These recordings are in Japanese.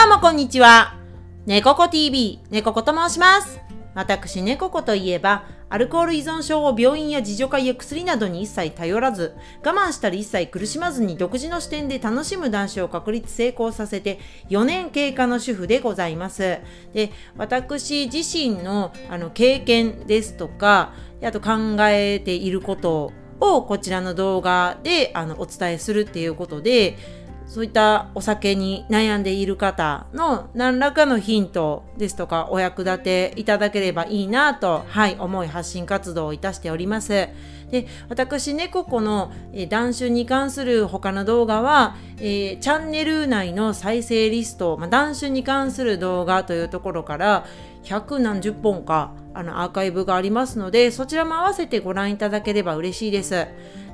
どうもこんにちは。猫子 TV、猫子と申します。私、猫子といえば、アルコール依存症を病院や自助会や薬などに一切頼らず、我慢したり一切苦しまずに独自の視点で楽しむ男子を確立成功させて4年経過の主婦でございます。で、私自身のあの経験ですとか、あと考えていることをこちらの動画であのお伝えするっていうことで、そういったお酒に悩んでいる方の何らかのヒントですとかお役立ていただければいいなと、はい、思い発信活動をいたしております。で、私、ね猫子の、断酒に関する他の動画は、えーチャンネル内の再生リスト、まあ、断酒に関する動画というところから、百何十本かあのアーカイブがありますので、そちらも合わせてご覧いただければ嬉しいです。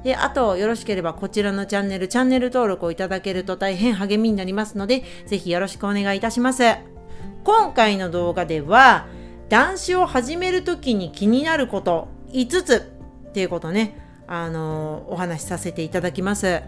で、あと、よろしければこちらのチャンネル、チャンネル登録をいただけると大変励みになりますので、ぜひよろしくお願いいたします。今回の動画では、男子を始めるときに気になること5つっていうことね、あのお話しさせていただきます。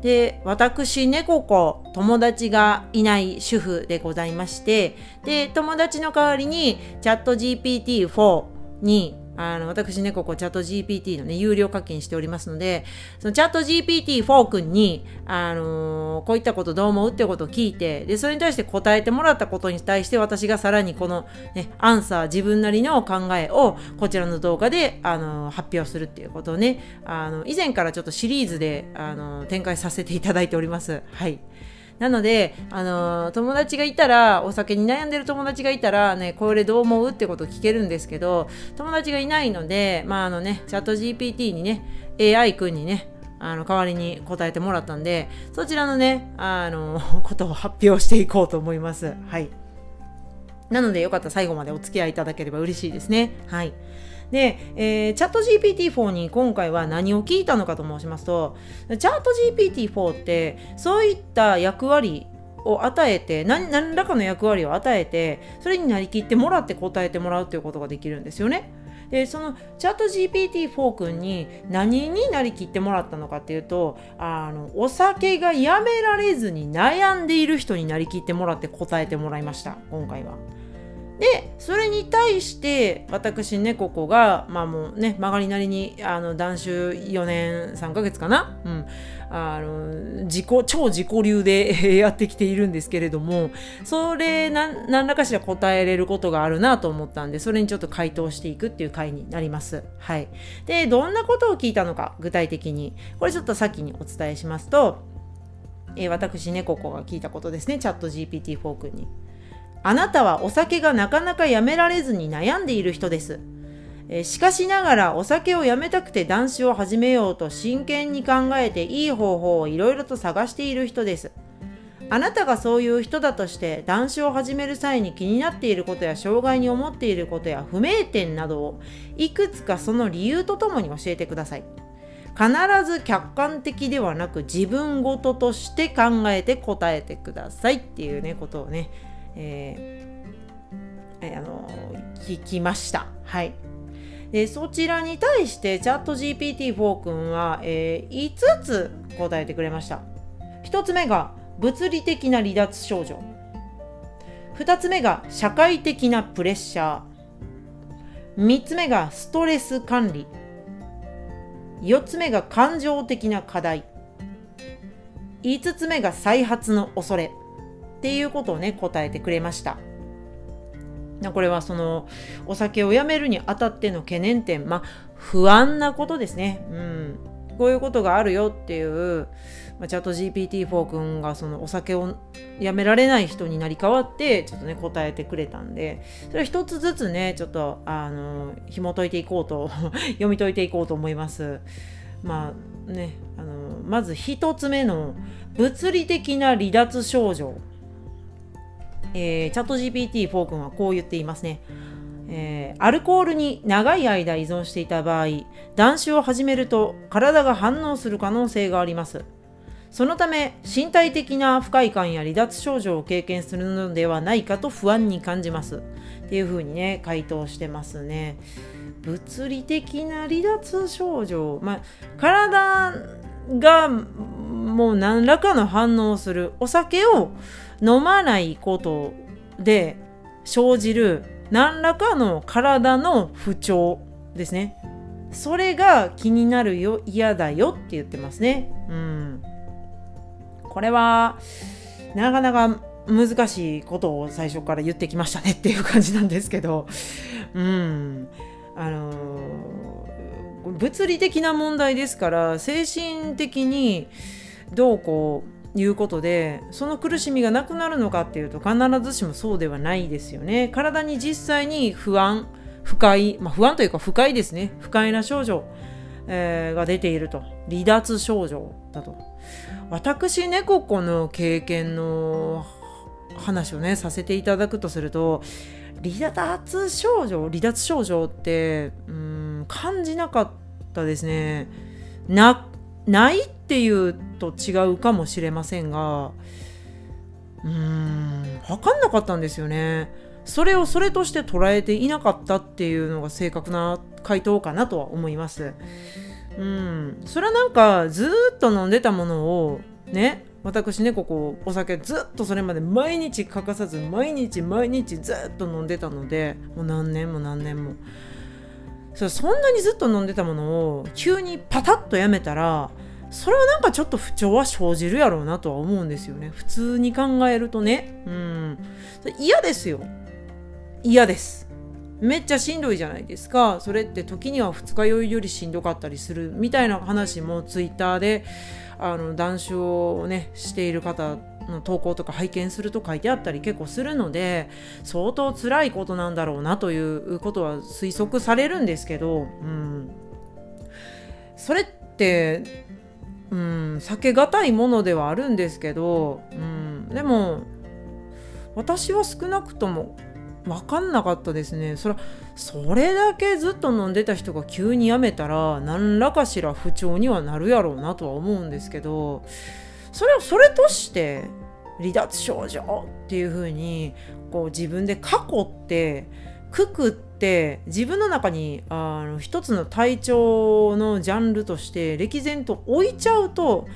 で、私、猫子、友達がいない主婦でございまして、で、友達の代わりに、チャット GPT-4 に、あの、私、猫子、チャット GPT のね、有料課金しておりますので、そのチャット GPT-4 君に、あのこういったことどう思うってことを聞いて、で、それに対して答えてもらったことに対して、私がさらにこの、ね、アンサー、自分なりの考えを、こちらの動画で、あの発表するっていうことをね、あの、以前からちょっとシリーズで、あの展開させていただいております。はい。なので、あのー友達がいたら、お酒に悩んでる友達がいたら、ね、これどう思うってことを聞けるんですけど、友達がいないので、まああのね、チャット GPT にね、AI 君にね、あの、代わりに答えてもらったんで、そちらのね、あの、ことを発表していこうと思います。はい。なので、よかったら最後までお付き合いいただければ嬉しいですね。はい。で、えーチャット GPT-4 に今回は何を聞いたのかと申しますと、チャット GPT-4 ってそういった役割を与えて何何らかの役割を与えてそれになりきってもらって答えてもらうということができるんですよね。でそのチャット GPT-4 君に何になりきってもらったのかっていうとあのお酒がやめられずに悩んでいる人になりきってもらって答えてもらいました今回は。でそれに対して私猫子がまあもうね曲がりなりにあの断酒4年3ヶ月かな、うん、あの自己超自己流で やってきているんですけれどもそれなん何らかしら答えれることがあるなと思ったんでそれにちょっと回答していくっていう回になります。はい、でどんなことを聞いたのか具体的に。これちょっと先にお伝えしますと、えー私猫子が聞いたことですね。チャット GPT-4 君に。あなたはお酒がなかなかやめられずに悩んでいる人です。えしかしながらお酒をやめたくて断酒を始めようと真剣に考えていい方法をいろいろと探している人です。あなたがそういう人だとして断酒を始める際に気になっていることや障害に思っていることや不明点などをいくつかその理由とともに教えてください。必ず客観的ではなく自分ごととして考えて答えてくださいっていうねことをね、えーあの聞きました。はい。でそちらに対してチャット GPT-4 君は、えー5つ答えてくれました。1つ目が物理的な離脱症状。2つ目が社会的なプレッシャー。3つ目がストレス管理。4つ目が感情的な課題。5つ目が再発の恐れ。っていうことをね、答えてくれました。これはそのお酒をやめるにあたっての懸念点、まあ不安なことですね。うん。こういうことがあるよっていう、まあ、チャット GPT-4 君がそのお酒をやめられない人になり変わってちょっとね答えてくれたんでそれは一つずつねちょっとあの紐解いていこうと 読み解いていこうと思います。まあねあのまず一つ目の物理的な離脱症状。えーチャット GPT-4 君はこう言っていますね。えーアルコールに長い間依存していた場合、断酒を始めると体が反応する可能性があります。そのため、身体的な不快感や離脱症状を経験するのではないかと不安に感じます。っていうふうにね、回答してますね。物理的な離脱症状、まあ、体がもう何らかの反応をする。お酒を飲まないことで生じる何らかの体の不調ですね。それが気になるよ嫌だよって言ってますね。うん。これはなかなか難しいことを最初から言ってきましたねっていう感じなんですけど。うん。あのー、物理的な問題ですから精神的にどうこういうことでその苦しみがなくなるのかっていうと必ずしもそうではないですよね。体に実際に不安不快、まあ、不安というか不快ですね。不快な症状、えー、が出ていると。離脱症状だと。私猫子の経験の話をねさせていただくとすると離脱症状離脱症状ってうん感じなかったですね。なないっていうと違うかもしれませんがうーん分かんなかったんですよね。それをそれとして捉えていなかったっていうのが正確な回答かなとは思います。うんそれはなんかずっと飲んでたものをね私ねここお酒ずっとそれまで毎日欠かさず毎日毎日ずっと飲んでたのでもう何年も何年も。そそんなにずっと飲んでたものを急にパタッとやめたらそれはなんかちょっと不調は生じるやろうなとは思うんですよね。普通に考えるとね。うん。嫌ですよ。嫌です。めっちゃしんどいじゃないですか。それって時には二日酔いよりしんどかったりするみたいな話もツイッターであの談笑をねしている方の投稿とか拝見すると書いてあったり結構するので相当辛いことなんだろうなということは推測されるんですけど、うん、それってうん、避けがたいものではあるんですけど、うん、でも私は少なくとも分かんなかったですね。それそれだけずっと飲んでた人が急にやめたら何らかしら不調にはなるやろうなとは思うんですけどそれをそれとして離脱症状っていう風にこう自分で囲ってくくって自分の中にあの一つの体調のジャンルとして歴然と置いちゃうと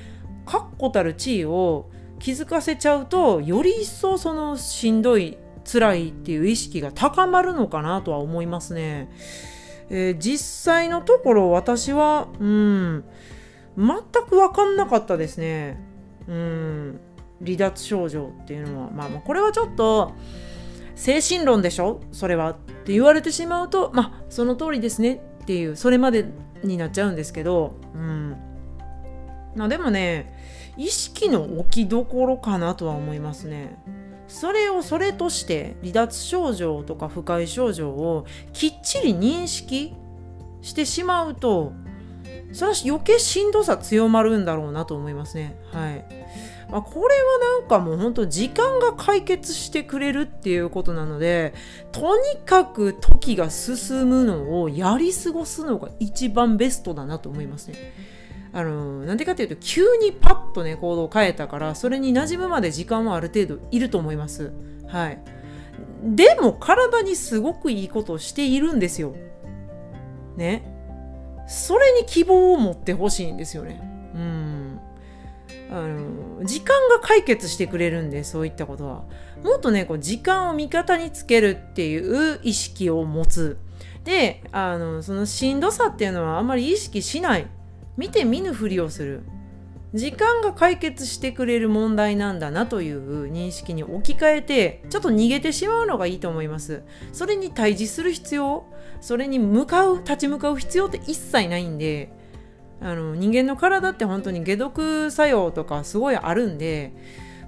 確固たる地位を気づかせちゃうとより一層そのしんどい辛いっていう意識が高まるのかなとは思いますね。えー、実際のところ私は、うん、全く分かんなかったですね。うん、離脱症状っていうのは。まあ、まあこれはちょっと精神論でしょ？それはって言われてしまうと、まあその通りですねっていう、それまでになっちゃうんですけど、うん。まあでもね、意識の置きどころかなとは思いますね。それをそれとして離脱症状とか不快症状をきっちり認識してしまうとそれは余計しんどさ強まるんだろうなと思いますね。はい。まあ、これはなんかもう本当時間が解決してくれるっていうことなのでとにかく時が進むのをやり過ごすのが一番ベストだなと思いますね。あのなんでかっていうと急にパッとね行動を変えたからそれに馴染むまで時間はある程度いると思います。はい。でも体にすごくいいことをしているんですよ。ね。それに希望を持ってほしいんですよね。うん。あの時間が解決してくれるんでそういったことは。もっとねこう時間を味方につけるっていう意識を持つ。であのそのしんどさっていうのはあんまり意識しない見て見ぬふりをする。時間が解決してくれる問題なんだなという認識に置き換えてちょっと逃げてしまうのがいいと思います。それに対峙する必要？それに向かう立ち向かう必要って一切ないんであの人間の体って本当に解毒作用とかすごいあるんで、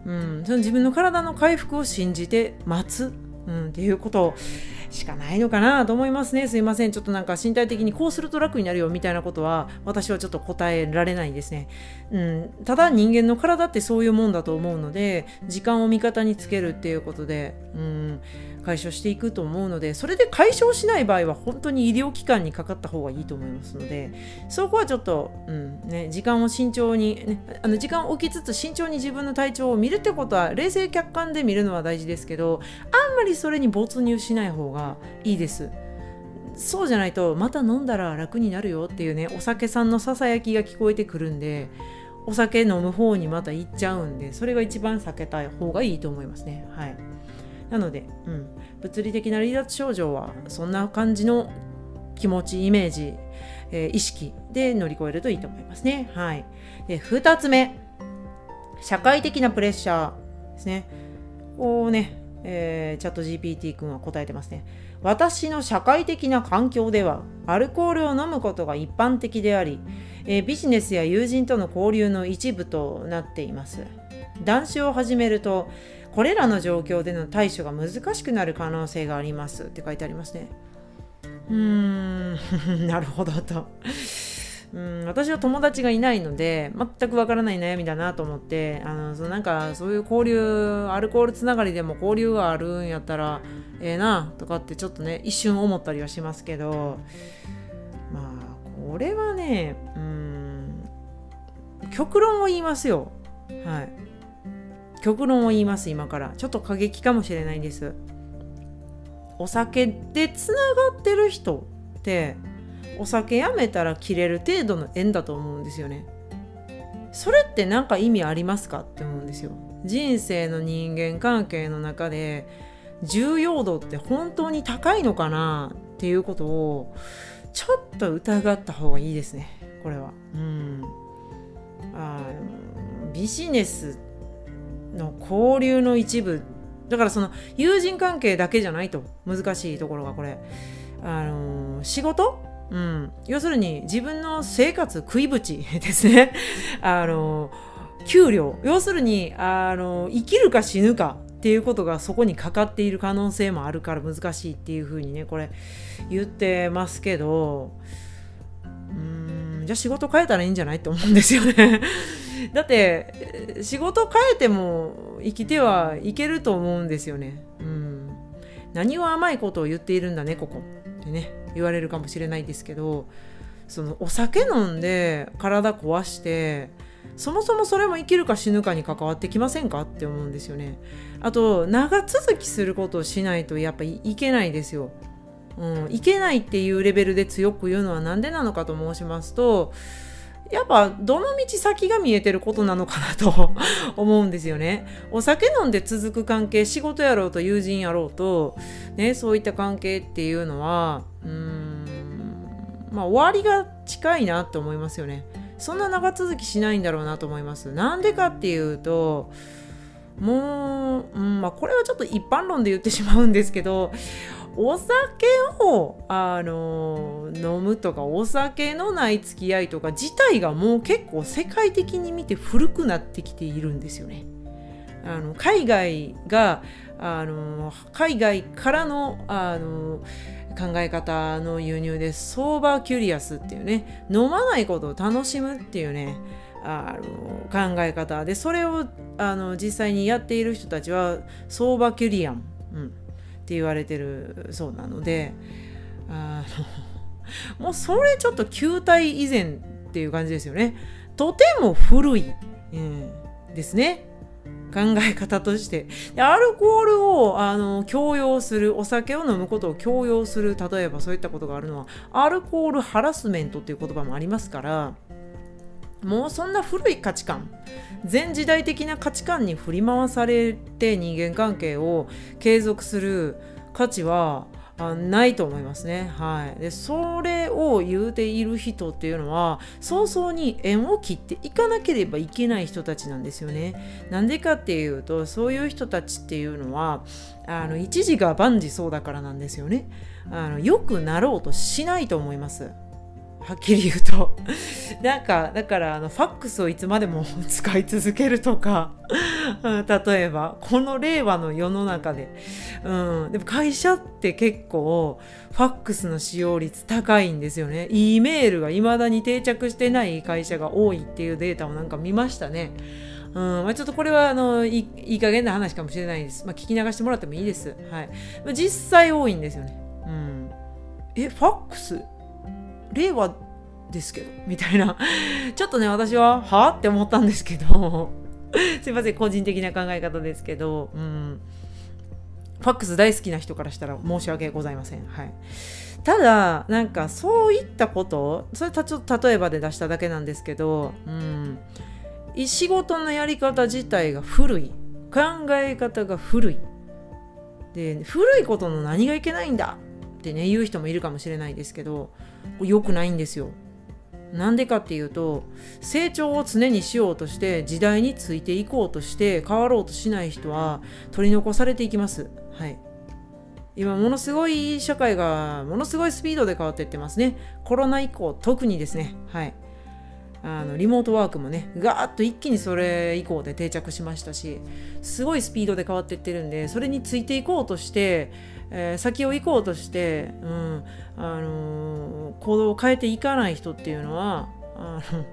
うん、その自分の体の回復を信じて待つ、うん、っていうことをしかないのかなと思いますね。すいません。ちょっとなんか身体的にこうすると楽になるよみたいなことは私はちょっと答えられないですね。うん、ただ人間の体ってそういうもんだと思うので時間を味方につけるっていうことで、うん、解消していくと思うのでそれで解消しない場合は本当に医療機関にかかった方がいいと思いますのでそこはちょっと、うんね、時間を慎重に、ね、あの時間を置きつつ慎重に自分の体調を見るってことは冷静客観で見るのは大事ですけどあんまりそれに没入しない方がいいです。そうじゃないとまた飲んだら楽になるよっていうねお酒さんのささやきが聞こえてくるんでお酒飲む方にまた行っちゃうんでそれが一番避けたい方がいいと思いますねはいなので、うん、物理的な離脱症状はそんな感じの気持ちイメージ、えー、意識で乗り越えるといいと思いますねはいで2つ目社会的なプレッシャーですねこうねえー、チャット GPT 君は答えてますね。私の社会的な環境ではアルコールを飲むことが一般的であり、えー、ビジネスや友人との交流の一部となっています。男子を始めるとこれらの状況での対処が難しくなる可能性がありますって書いてありますね。うーん。なるほどと。うん。私は友達がいないので全くわからない悩みだなと思ってあのそのなんかそういう交流アルコールつながりでも交流があるんやったらええー、なとかってちょっとね一瞬思ったりはしますけどまあこれはねうん。極論を言いますよ。はい。極論を言います今からちょっと過激かもしれないんですお酒でつながってる人ってお酒やめたら切れる程度の縁だと思うんですよね。それって何か意味ありますかって思うんですよ。人生の人間関係の中で重要度って本当に高いのかなっていうことをちょっと疑った方がいいですねこれは。うん、あビジネスの交流の一部。だからその友人関係だけじゃないと。難しいところがこれ。あの仕事？うん、要するに自分の生活食いぶち。ですね。あの給料？要するにあの生きるか死ぬか。っていうことがそこにかかっている可能性もあるから難しいっていうふうにねこれ言ってますけど。うん。じゃあ仕事変えたらいいんじゃない？と思うんですよね。だって仕事変えても生きてはいけると思うんですよね。うん、何を甘いことを言っているんだねここってね。言われるかもしれないですけどそのお酒飲んで体壊してそもそもそれも生きるか死ぬかに関わってきませんか？って思うんですよね。あと長続きすることをしないとやっぱいけないですよ。うん、いけないっていうレベルで強く言うのは何でなのかと申しますとやっぱどの道先が見えてることなのかなと 思うんですよね。お酒飲んで続く関係仕事やろうと友人やろうと、ね、そういった関係っていうのはうーんまあ終わりが近いなって思いますよね。そんな長続きしないんだろうなと思います。なんでかっていうともう、うんまあ、これはちょっと一般論で言ってしまうんですけどお酒をあの飲むとかお酒のない付き合いとか自体がもう結構世界的に見て古くなってきているんですよね。あの海外があの海外からのあの考え方の輸入で sober curious っていうね飲まないことを楽しむっていうねあの考え方でそれをあの実際にやっている人たちはソーバーキュリアン、うん、って言われてるそうなのであの もうそれちょっと球体以前っていう感じですよね。とても古い、うん、ですね。考え方として。でアルコールをあの強要するお酒を飲むことを強要する例えばそういったことがあるのはアルコールハラスメントっていう言葉もありますからもうそんな古い価値観全時代的な価値観に振り回されて人間関係を継続する価値はあないと思いますね。はい、でそれを言うている人っていうのは早々に縁を切っていかなければいけない人たちなんですよね。なんでかっていうとそういう人たちっていうのはあの一時が万事そうだからなんですよね。あのよくなろうとしないと思います。はっきり言うと。なんかだからあのファックスをいつまでも 使い続けるとか。例えばこの令和の世の中で、うん、でも会社って結構ファックスの使用率高いんですよね。E メールが未だに定着してない会社が多いっていうデータをなんか見ましたね。うんまあ、ちょっとこれはあのいいい加減な話かもしれないです。まあ、聞き流してもらってもいいです。はい、実際多いんですよね。うん、え、ファックス令和ですけどみたいな。ちょっとね私はは？あって思ったんですけど。すいません個人的な考え方ですけど。うん。ファックス大好きな人からしたら申し訳ございません。はい、ただなんかそういったことそれたちょっと例えばで出しただけなんですけど、うん、仕事のやり方自体が古い。考え方が古い。で古いことの何がいけないんだってね言う人もいるかもしれないですけど。良くないんですよ。なんでかっていうと成長を常にしようとして時代についていこうとして変わろうとしない人は取り残されていきます。はい。今ものすごい社会がものすごいスピードで変わっていってますね。コロナ以降特にですね。はい。あのリモートワークもねガーッと一気にそれ以降で定着しましたしすごいスピードで変わっていってるんでそれについていこうとして、えー、先を行こうとして、うんあのー、行動を変えていかない人っていうのはあの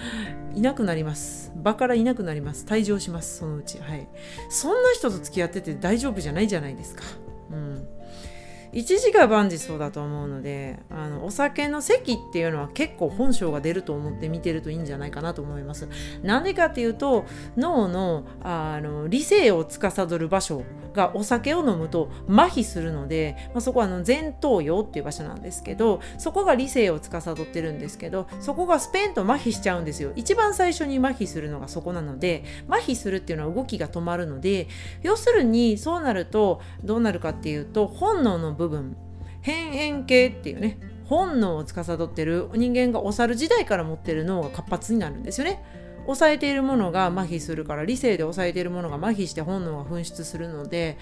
いなくなります。場からいなくなります。退場します。そのうち。はい。そんな人と付き合ってて大丈夫じゃないじゃないですか。うん。一時が万事そうだと思うのであのお酒の席っていうのは結構本性が出ると思って見てるといいんじゃないかなと思います。なんでかっていうと脳のあの理性を司る場所がお酒を飲むと麻痺するので、まあ、そこはあの前頭葉っていう場所なんですけどそこが理性を司ってるんですけどそこがスペンと麻痺しちゃうんですよ一番最初に麻痺するのがそこなので麻痺するっていうのは動きが止まるので要するにそうなるとどうなるかっていうと本能の部分変縁系っていうね本能を司ってる人間がお猿時代から持ってる脳が活発になるんですよね。抑えているものが麻痺するから理性で抑えているものが麻痺して本能が噴出するので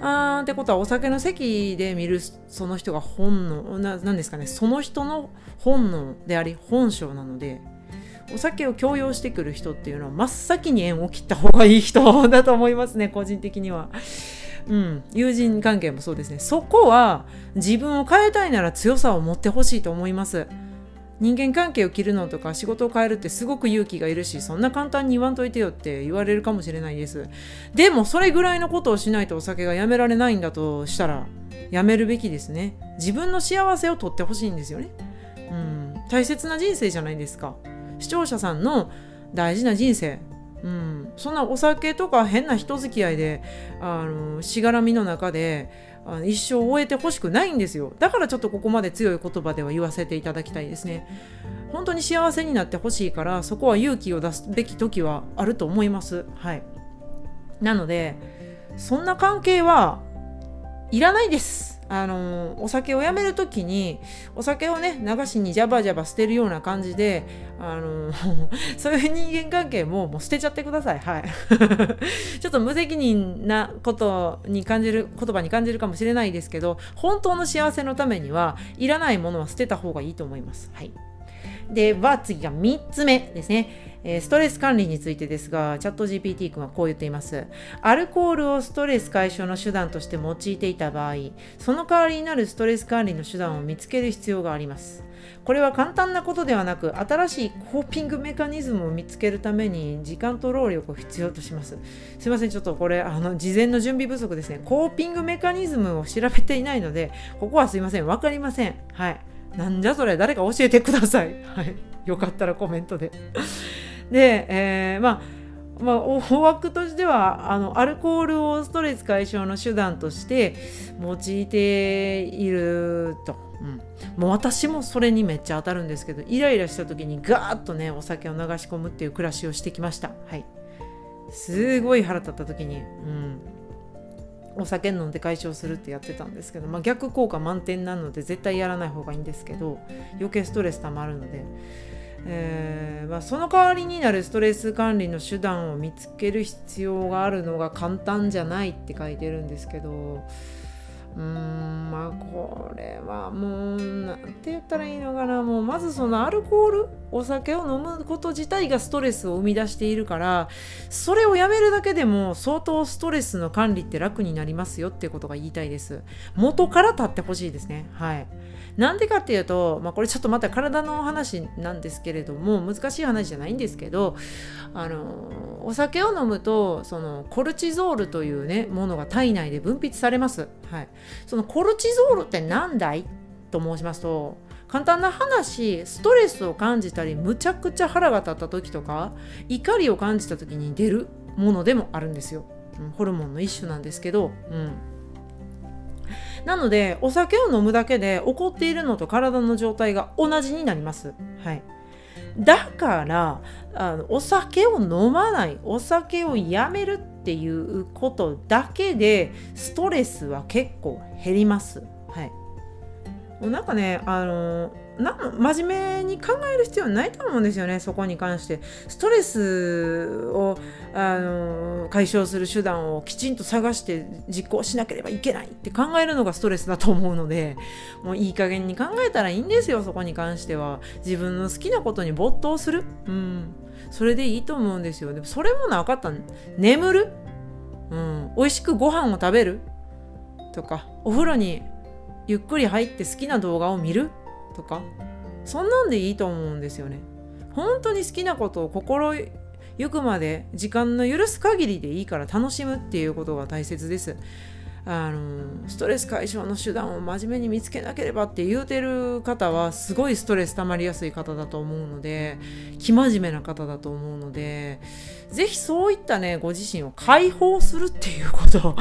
あーってことはお酒の席で見るその人が本能ななんですかねその人の本能であり本性なのでお酒を強要してくる人っていうのは真っ先に縁を切った方がいい人だと思いますね個人的には。うん、友人関係もそうですね。そこは自分を変えたいなら強さを持ってほしいと思います。人間関係を切るのとか仕事を変えるってすごく勇気がいるしそんな簡単に言わんといてよって言われるかもしれないです。でもそれぐらいのことをしないとお酒がやめられないんだとしたらやめるべきですね。自分の幸せをとってほしいんですよね。うん。大切な人生じゃないですか。視聴者さんの大事な人生。うん、そんなお酒とか変な人付き合いであのしがらみの中であの一生終えてほしくないんですよ。だからちょっとここまで強い言葉では言わせていただきたいですね。本当に幸せになってほしいからそこは勇気を出すべき時はあると思います。はい。なのでそんな関係はいらないです。あのお酒をやめる時にお酒をね流しにジャバジャバ捨てるような感じであの そういう人間関係ももう捨てちゃってください。はい。ちょっと無責任なことに感じる言葉に感じるかもしれないですけど本当の幸せのためにはいらないものは捨てた方がいいと思います。はい。では次が3つ目ですね、え、ストレス管理についてですがチャット GPT 君はこう言っています。アルコールをストレス解消の手段として用いていた場合その代わりになるストレス管理の手段を見つける必要があります。これは簡単なことではなく新しいコーピングメカニズムを見つけるために時間と労力を必要とします。すいませんちょっとこれあの事前の準備不足ですね。コーピングメカニズムを調べていないのでここはすいません分かりません。はい。なんじゃそれ誰か教えてください。はい、よかったらコメントで。で、えー、まあまあ、大枠としてはあのアルコールをストレス解消の手段として用いていると、うん、もう私もそれにめっちゃ当たるんですけどイライラした時にガーッとねお酒を流し込むっていう暮らしをしてきました。はい。すごい腹立った時に、うん、お酒飲んで解消するってやってたんですけど、まあ、逆効果満点なので絶対やらない方がいいんですけど余計ストレスたまるので、えーまあ、その代わりになるストレス管理の手段を見つける必要があるのが簡単じゃないって書いてるんですけどうーんまあこれはもう何て言ったらいいのかな。もうまずそのアルコールお酒を飲むこと自体がストレスを生み出しているからそれをやめるだけでも相当ストレスの管理って楽になりますよってことが言いたいです。元から立ってほしいですね。はい。なんでかっていうと、まあ、これちょっとまた体の話なんですけれども難しい話じゃないんですけどあのお酒を飲むとそのコルチゾールというねものが体内で分泌されます、はい、そのコルチゾールって何だい？と申しますと簡単な話ストレスを感じたりむちゃくちゃ腹が立った時とか怒りを感じた時に出るものでもあるんですよ、うん、ホルモンの一種なんですけど、うん、なのでお酒を飲むだけで怒っているのと体の状態が同じになります。はい。だからあのお酒を飲まないお酒をやめるってていうことだけでストレスは結構減ります。はい、なんかねあのな真面目に考える必要ないと思うんですよねそこに関して。ストレスをあの解消する手段をきちんと探して実行しなければいけないって考えるのがストレスだと思うのでもういい加減に考えたらいいんですよそこに関しては。自分の好きなことに没頭する。うん。それでいいと思うんですよ。でもそれもなかった。眠る？うん。美味しくご飯を食べる？とかお風呂にゆっくり入って好きな動画を見る？とかそんなんでいいと思うんですよね。本当に好きなことを心ゆくまで時間の許す限りでいいから楽しむっていうことが大切です。あのストレス解消の手段を真面目に見つけなければって言うてる方はすごいストレス溜まりやすい方だと思うので生真面目な方だと思うのでぜひそういったねご自身を解放するっていうこと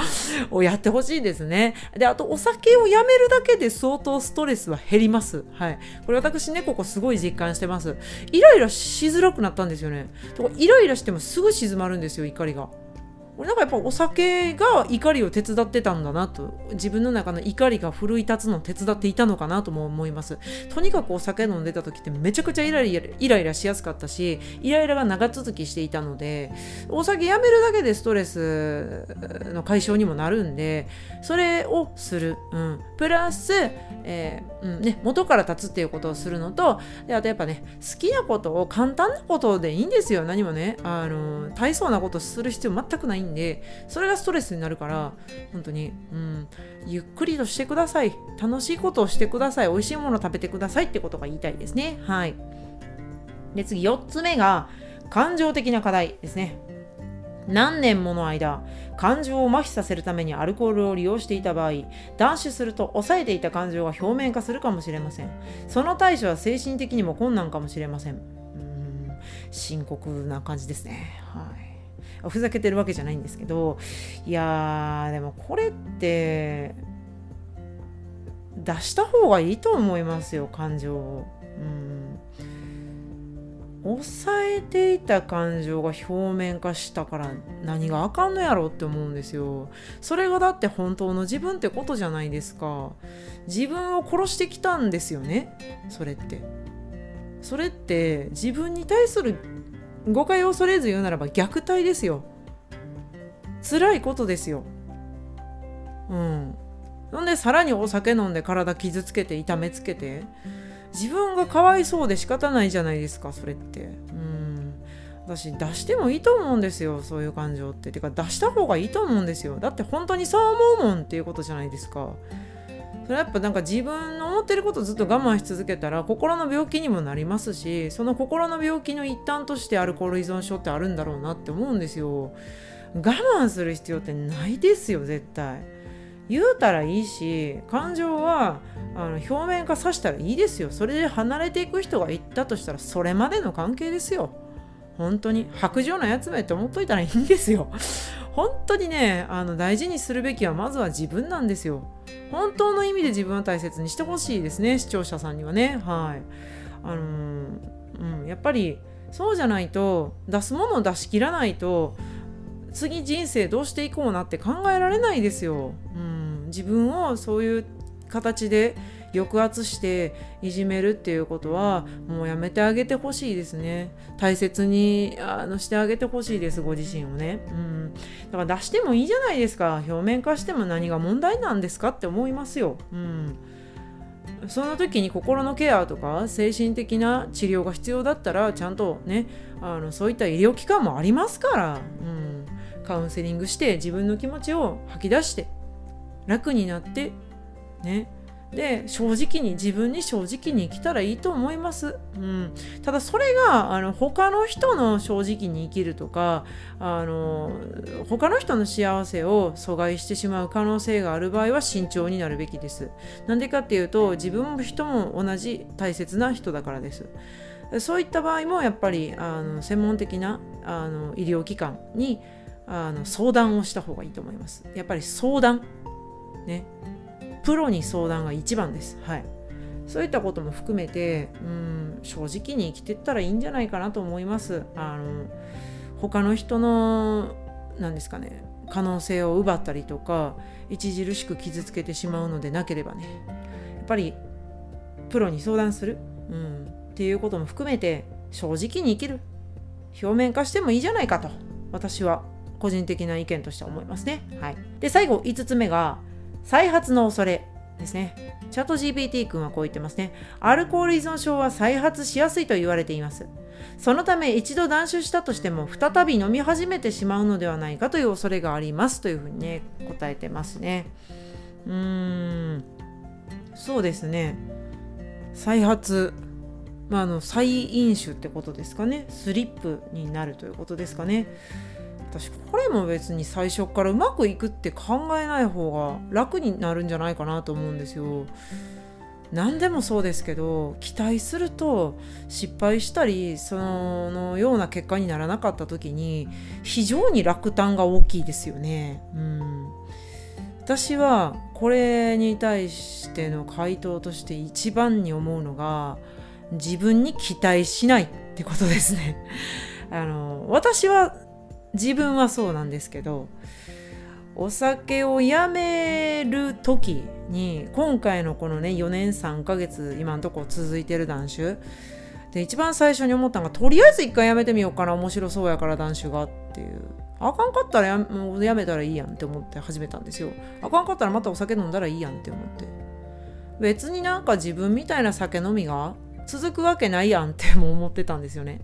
をやってほしいですね。であとお酒をやめるだけで相当ストレスは減ります。はい。これ私ねここすごい実感してます。イライラしづらくなったんですよね。イライラしてもすぐ静まるんですよ怒りが。なんかやっぱお酒が怒りを手伝ってたんだなと自分の中の怒りが奮い立つのを手伝っていたのかなとも思います。とにかくお酒飲んでた時ってめちゃくちゃイライラしやすかったしイライラが長続きしていたのでお酒やめるだけでストレスの解消にもなるんでそれをする、うん、プラス、えー、うん。ね、元から立つっていうことをするのとであとやっぱね好きなことを簡単なことでいいんですよ。何もねあの大層なことする必要全くないんでそれがストレスになるから本当に、うん、ゆっくりとしてください。楽しいことをしてください。美味しいもの食べてくださいってことが言いたいですね。はい。で次4つ目が感情的な課題ですね。何年もの間感情を麻痺させるためにアルコールを利用していた場合断酒すると抑えていた感情が表面化するかもしれません。その対処は精神的にも困難かもしれません深刻な感じですね。はい。ふざけてるわけじゃないんですけどいやーでもこれって出した方がいいと思いますよ感情を。うん抑えていた感情が表面化したから何があかんのやろって思うんですよ。それがだって本当の自分ってことじゃないですか。自分を殺してきたんですよね。それって。それって自分に対する誤解を恐れず言うならば虐待ですよ。辛いことですよ。うん。なんでさらにお酒飲んで体傷つけて痛めつけて自分がかわいそうで仕方ないじゃないですかそれって。うん。私出してもいいと思うんですよそういう感情って。てか出した方がいいと思うんですよ。だって本当にそう思うもんっていうことじゃないですか。それはやっぱなんか自分の思ってることをずっと我慢し続けたら心の病気にもなりますしその心の病気の一端としてアルコール依存症ってあるんだろうなって思うんですよ。我慢する必要ってないですよ絶対。言うたらいいし感情はあの表面化させたらいいですよ。それで離れていく人がいったとしたらそれまでの関係ですよ。本当に白状なやつめって思っといたらいいんですよ。本当にねあの大事にするべきはまずは自分なんですよ。本当の意味で自分を大切にしてほしいですね視聴者さんにはね。はい。あのー、うん、やっぱりそうじゃないと出すものを出し切らないと次人生どうしていこうなって考えられないですよ、うん、自分をそういう形で抑圧していじめるっていうことはもうやめてあげてほしいですね。大切にあのしてあげてほしいですご自身をね、うん、だから出してもいいじゃないですか。表面化しても何が問題なんですかって思いますよ、うん、その時に心のケアとか精神的な治療が必要だったらちゃんとねあのそういった医療機関もありますから、うん、カウンセリングして自分の気持ちを吐き出して楽になってね。で正直に自分に正直に生きたらいいと思います、うん、ただそれがあの他の人の正直に生きるとかあの他の人の幸せを阻害してしまう可能性がある場合は慎重になるべきです。なんでかっていうと自分も人も同じ大切な人だからです。そういった場合もやっぱりあの専門的なあの医療機関にあの相談をした方がいいと思います。やっぱり相談。ね。プロに相談が一番です。はい。そういったことも含めて、うん、正直に生きてったらいいんじゃないかなと思いますあの他の人の何ですかね可能性を奪ったりとか著しく傷つけてしまうのでなければねやっぱりプロに相談する、うん、っていうことも含めて正直に生きる表面化してもいいじゃないかと私は個人的な意見としては思いますね。はい、で最後5つ目が再発の恐れですね。チャット GPT 君はこう言ってますね。アルコール依存症は再発しやすいと言われています。そのため一度断酒したとしても再び飲み始めてしまうのではないかという恐れがありますというふうにね答えてますね。うーんそうですね。再発まあ、あの再飲酒ってことですかねスリップになるということですかね私これも別に最初からうまくいくって考えない方が楽になるんじゃないかなと思うんですよ何でもそうですけど期待すると失敗したりそのような結果にならなかった時に非常に落胆が大きいですよね。うん、私はこれに対しての回答として一番に思うのが自分に期待しないってことですね。あの私は自分はそうなんですけどお酒をやめる時に今回のこのね4年3ヶ月今のとこ続いてる断酒で一番最初に思ったのがとりあえず一回やめてみようかな面白そうやから断酒がっていう。あかんかったらややめたらいいやんって思って始めたんですよ。あかんかったらまたお酒飲んだらいいやんって思って。別になんか自分みたいな酒飲みが続くわけないやんっても思ってたんですよね。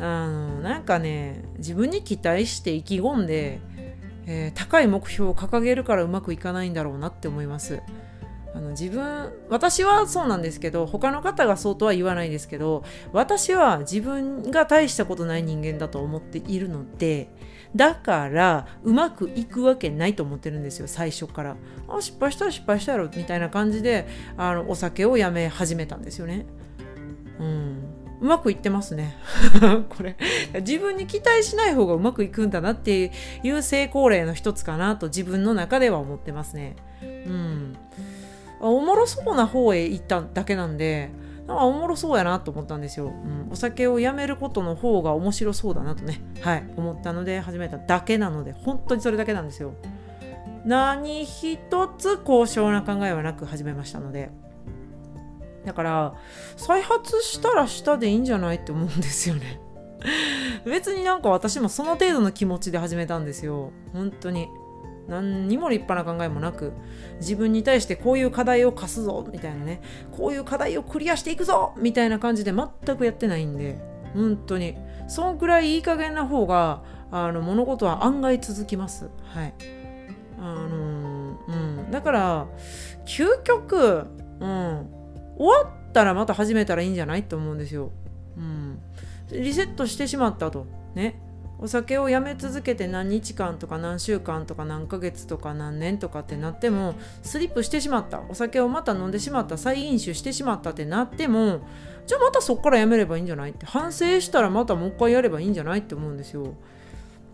あのなんかね自分に期待して意気込んで、えー、高い目標を掲げるからうまくいかないんだろうなって思います。あの自分私はそうなんですけど他の方がそうとは言わないですけど私は自分が大したことない人間だと思っているのでだからうまくいくわけないと思ってるんですよ最初から。あ失敗したら失敗したやろみたいな感じであのお酒をやめ始めたんですよね。うん。うまくいってますね。これ。自分に期待しない方がうまくいくんだなっていう成功例の一つかなと自分の中では思ってますね。うん。おもろそうな方へ行っただけなんでなんかおもろそうやなと思ったんですよ、うん、お酒をやめることの方が面白そうだなとね。はい。思ったので始めただけなので本当にそれだけなんですよ。何一つ高尚な考えはなく始めましたので。だから再発したらしたでいいんじゃないって思うんですよね。別になんか私もその程度の気持ちで始めたんですよ。本当に。何にも立派な考えもなく自分に対してこういう課題を課すぞみたいなね。こういう課題をクリアしていくぞみたいな感じで全くやってないんで。本当に。そのくらいいい加減な方があの物事は案外続きます。はい。あのー、うん。だから究極うん。終わったらまた始めたらいいんじゃないと思うんですよ。うん、リセットしてしまったと。ね。お酒をやめ続けて何日間とか何週間とか何ヶ月とか何年とかってなってもスリップしてしまったお酒をまた飲んでしまった再飲酒してしまったってなってもじゃあまたそっからやめればいいんじゃない？って反省したらまたもう一回やればいいんじゃないって思うんですよ。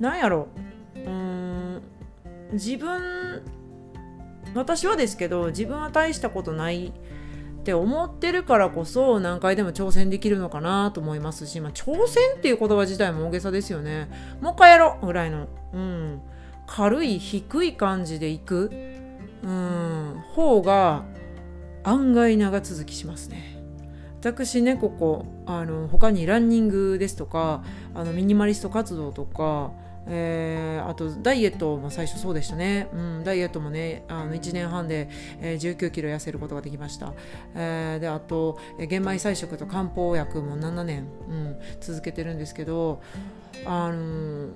なんやろうーん自分私はですけど自分は大したことないって思ってるからこそ何回でも挑戦できるのかなと思いますし、まあ、挑戦っていう言葉自体も大げさですよね。もう一回やろうぐらいの、うん、軽い低い感じでいく、うん、方が案外長続きしますね。私ねここあの他にランニングですとかあのミニマリスト活動とかえー、あとダイエットも最初そうでしたね、うん、ダイエットもねあの1年半で、えー、19キロ痩せることができました、えー、であと玄米菜食と漢方薬も7年、うん、続けてるんですけどあの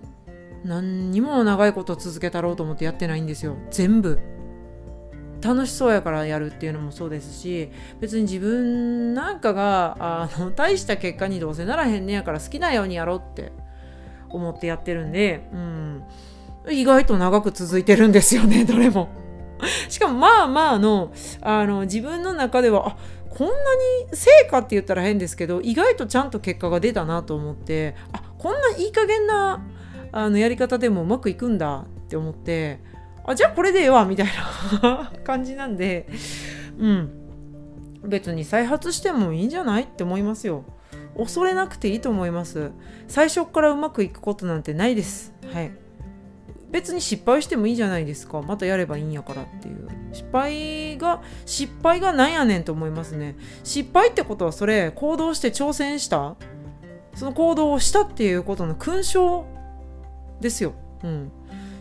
何にも長いこと続けたろうと思ってやってないんですよ。全部。楽しそうやからやるっていうのもそうですし別に自分なんかがあの大した結果にどうせならへんねやから好きなようにやろうって思ってやってるんで、うん、意外と長く続いてるんですよね、どれも。しかもまあまあのあの自分の中ではあこんなに成果って言ったら変ですけど意外とちゃんと結果が出たなと思ってあこんないい加減なあのやり方でもうまくいくんだって思ってあじゃあこれでええわみたいな 感じなんでうん。別に再発してもいいんじゃないって思いますよ。恐れなくていいと思います。最初からうまくいくことなんてないです。はい。別に失敗してもいいじゃないですか。またやればいいんやからっていう。失敗が失敗がなんやねんと思いますね。失敗ってことはそれ行動して挑戦した？その行動をしたっていうことの勲章ですよ、うん、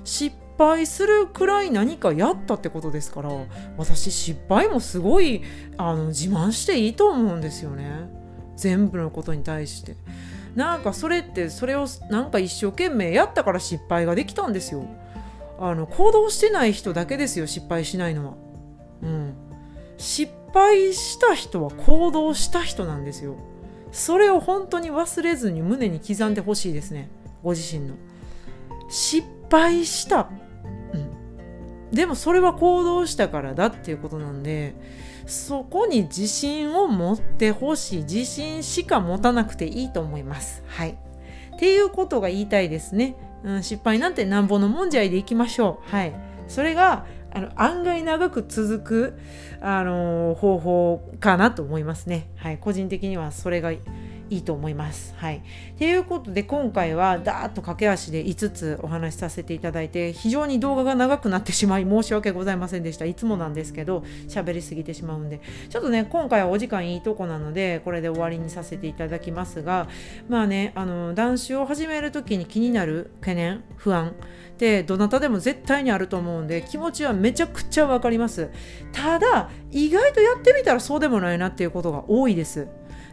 失敗するくらい何かやったってことですから私失敗もすごいあの自慢していいと思うんですよね。全部のことに対して。なんかそれってそれをなんか一生懸命やったから失敗ができたんですよ。あの行動してない人だけですよ失敗しないのは。うん。失敗した人は行動した人なんですよ。それを本当に忘れずに胸に刻んでほしいですね。ご自身の。失敗した、うん、でもそれは行動したからだっていうことなんでそこに自信を持ってほしい自信しか持たなくていいと思います。はい。っていうことが言いたいですね、うん、失敗なんてなんぼのもんじゃいでいきましょう。はい。それがあの案外長く続く、あのー、方法かなと思いますね。はい、個人的にはそれがいいと思います。はい。ということで今回はダーッと駆け足で5つお話しさせていただいて非常に動画が長くなってしまい申し訳ございませんでした。いつもなんですけど喋りすぎてしまうんでちょっとね今回はお時間いいとこなのでこれで終わりにさせていただきますがまあねあの男子を始める時に気になる懸念不安ってどなたでも絶対にあると思うんで気持ちはめちゃくちゃわかりますただ意外とやってみたらそうでもないなっていうことが多いです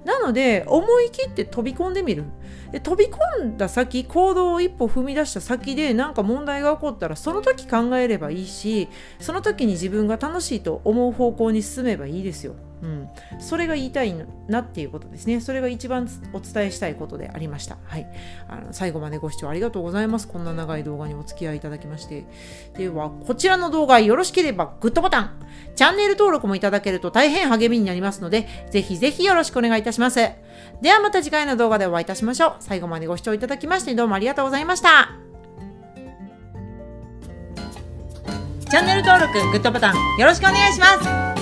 なので思い切って飛び込んでみるで飛び込んだ先行動を一歩踏み出した先で何か問題が起こったらその時考えればいいしその時に自分が楽しいと思う方向に進めばいいですよ。うん、それが言いたいなっていうことですね。それが一番お伝えしたいことでありました。はい。あの最後までご視聴ありがとうございます。こんな長い動画にお付き合いいただきまして。では、こちらの動画よろしければグッドボタン、チャンネル登録もいただけると大変励みになりますので、ぜひぜひよろしくお願いいたします。ではまた次回の動画でお会いいたしましょう。最後までご視聴いただきましてどうもありがとうございました。チャンネル登録、グッドボタンよろしくお願いします。